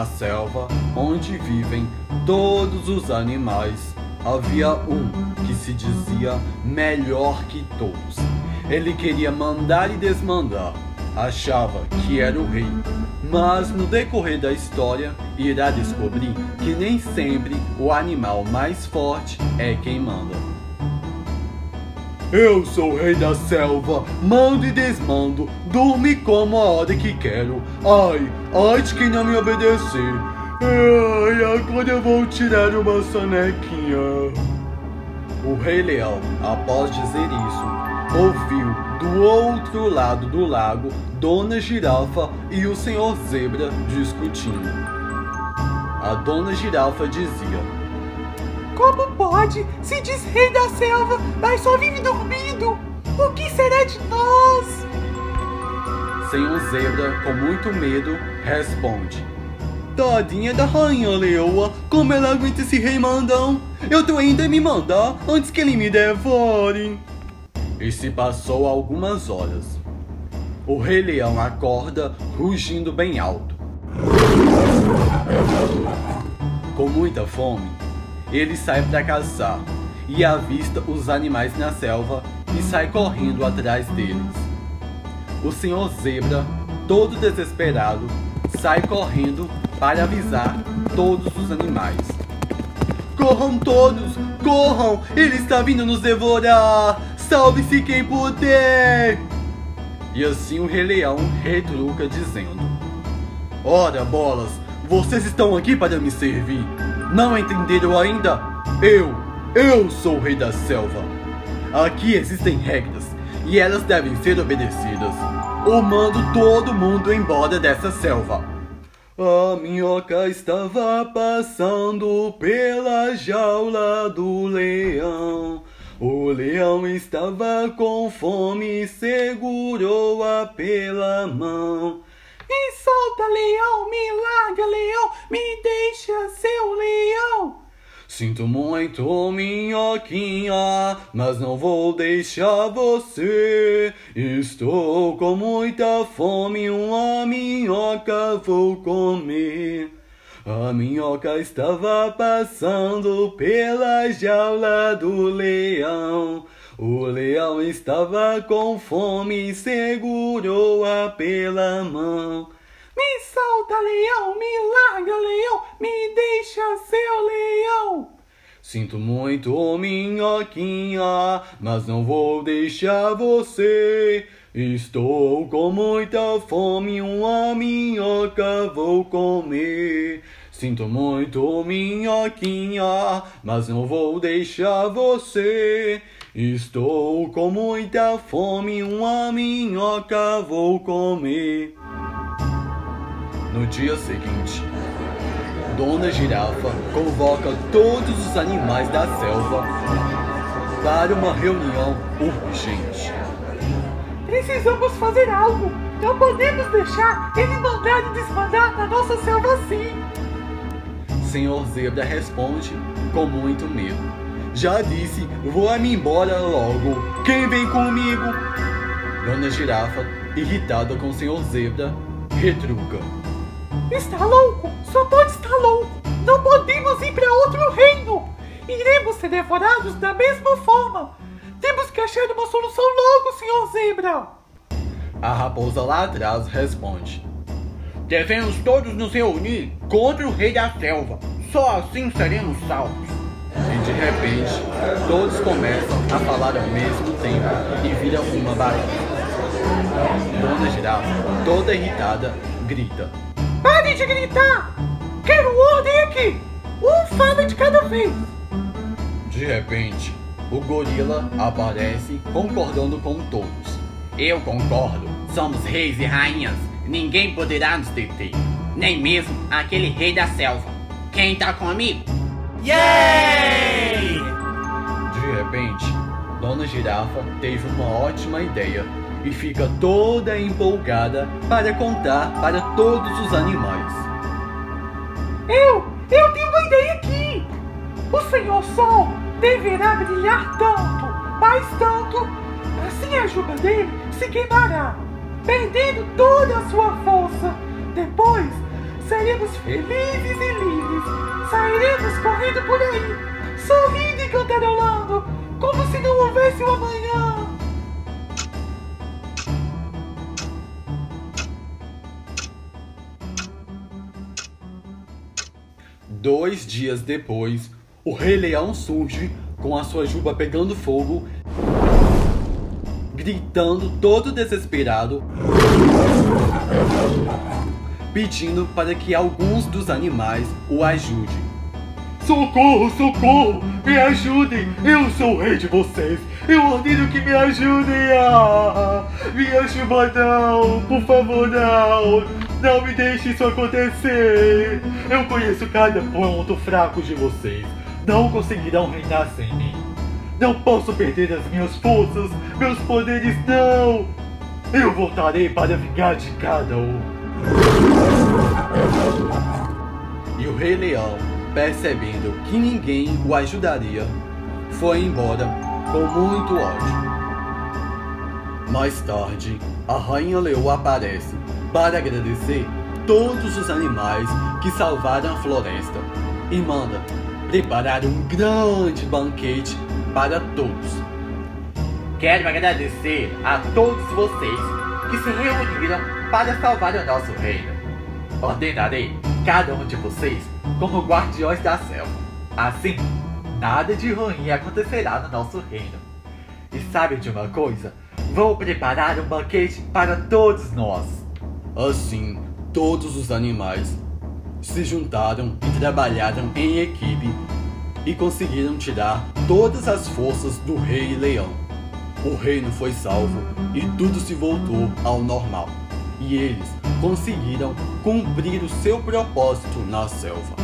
Na selva, onde vivem todos os animais, havia um que se dizia melhor que todos. Ele queria mandar e desmandar, achava que era o rei, mas no decorrer da história irá descobrir que nem sempre o animal mais forte é quem manda. Eu sou o rei da selva, mando e desmando, durmo como a hora que quero. Ai, ai de quem não me obedecer. Ai, agora eu vou tirar uma sonequinha. O rei leão, após dizer isso, ouviu do outro lado do lago Dona Girafa e o senhor Zebra discutindo. A Dona Girafa dizia: como pode? Se diz rei da selva, mas só vive dormindo. O que será de nós? Senhor Zebra, com muito medo, responde. Tadinha da rainha leoa, como ela aguenta esse rei mandão? Eu tô ainda a me mandar antes que ele me devore. E se passou algumas horas. O rei leão acorda rugindo bem alto. Com muita fome, ele sai para caçar e avista os animais na selva e sai correndo atrás deles. O senhor Zebra, todo desesperado, sai correndo para avisar todos os animais. Corram todos! Corram! Ele está vindo nos devorar! Salve-se quem puder! E assim o Rei Leão retruca dizendo: Ora, bolas, vocês estão aqui para me servir. Não entenderam ainda? Eu, eu sou o rei da selva. Aqui existem regras e elas devem ser obedecidas. Ou mando todo mundo embora dessa selva. A minhoca estava passando pela jaula do leão. O leão estava com fome e segurou-a pela mão. Me solta, leão, me larga, leão, me deixa ser o leão. Sinto muito, minhoquinha, mas não vou deixar você. Estou com muita fome, uma minhoca vou comer. A minhoca estava passando pela jaula do leão. O leão estava com fome e segurou-a pela mão. Me solta, leão, me larga, leão, me deixa ser o leão. Sinto muito, minhoquinha, mas não vou deixar você. Estou com muita fome, uma minhoca vou comer. Sinto muito, minhoquinha, mas não vou deixar você. Estou com muita fome, uma minhoca vou comer. No dia seguinte, Dona Girafa convoca todos os animais da selva para uma reunião urgente. Precisamos fazer algo. Não podemos deixar ele mandar e desmandar na nossa selva assim. Senhor Zebra responde com muito medo. Já disse, vou-me embora logo. Quem vem comigo? Dona Girafa, irritada com o Senhor Zebra, retruca. Está louco? Só pode estar louco. Não podemos ir para outro reino. Iremos ser devorados da mesma forma. Temos que achar uma solução logo, Senhor Zebra. A raposa lá atrás responde. Devemos todos nos reunir contra o rei da selva. Só assim seremos salvos. E de repente, todos começam a falar ao mesmo tempo e viram uma bagunça. Dona Girafa, toda irritada, grita: Pare de gritar! Quero ordem aqui! Um fala de cada vez! De repente, o gorila aparece concordando com todos. Eu concordo. Somos reis e rainhas. Ninguém poderá nos deter. Nem mesmo aquele rei da selva. Quem tá comigo? Yay! De repente, Dona Girafa teve uma ótima ideia e fica toda empolgada para contar para todos os animais. Eu, eu tenho uma ideia aqui! O Senhor Sol deverá brilhar tanto, mais tanto, assim a juba dele se queimará, perdendo toda a sua força. Depois seremos felizes e livres. Sairemos correndo por aí, sorrindo e cantarolando, como se não houvesse um amanhã. Dois dias depois, o Rei Leão surge com a sua juba pegando fogo, gritando todo desesperado, pedindo para que alguns dos animais o ajudem. Socorro, socorro! Me ajudem! Eu sou o rei de vocês! Eu ordeno que me ajudem! Ah, minha chuva não! Por favor, não! Não me deixe isso acontecer! Eu conheço cada ponto fraco de vocês. Não conseguirão reinar sem mim. Não posso perder as minhas forças, meus poderes não! Eu voltarei para vingar de cada um. E o Rei Leão, percebendo que ninguém o ajudaria, foi embora com muito ódio. Mais tarde, a Rainha Leoa aparece para agradecer todos os animais que salvaram a floresta e manda preparar um grande banquete para todos. Quero agradecer a todos vocês que se reuniram para salvar o nosso reino. Ordenarei cada um de vocês como guardiões da selva. Assim, nada de ruim acontecerá no nosso reino. E sabe de uma coisa? Vou preparar um banquete para todos nós. Assim, todos os animais se juntaram e trabalharam em equipe e conseguiram tirar todas as forças do Rei Leão. O reino foi salvo e tudo se voltou ao normal. E eles conseguiram cumprir o seu propósito na selva.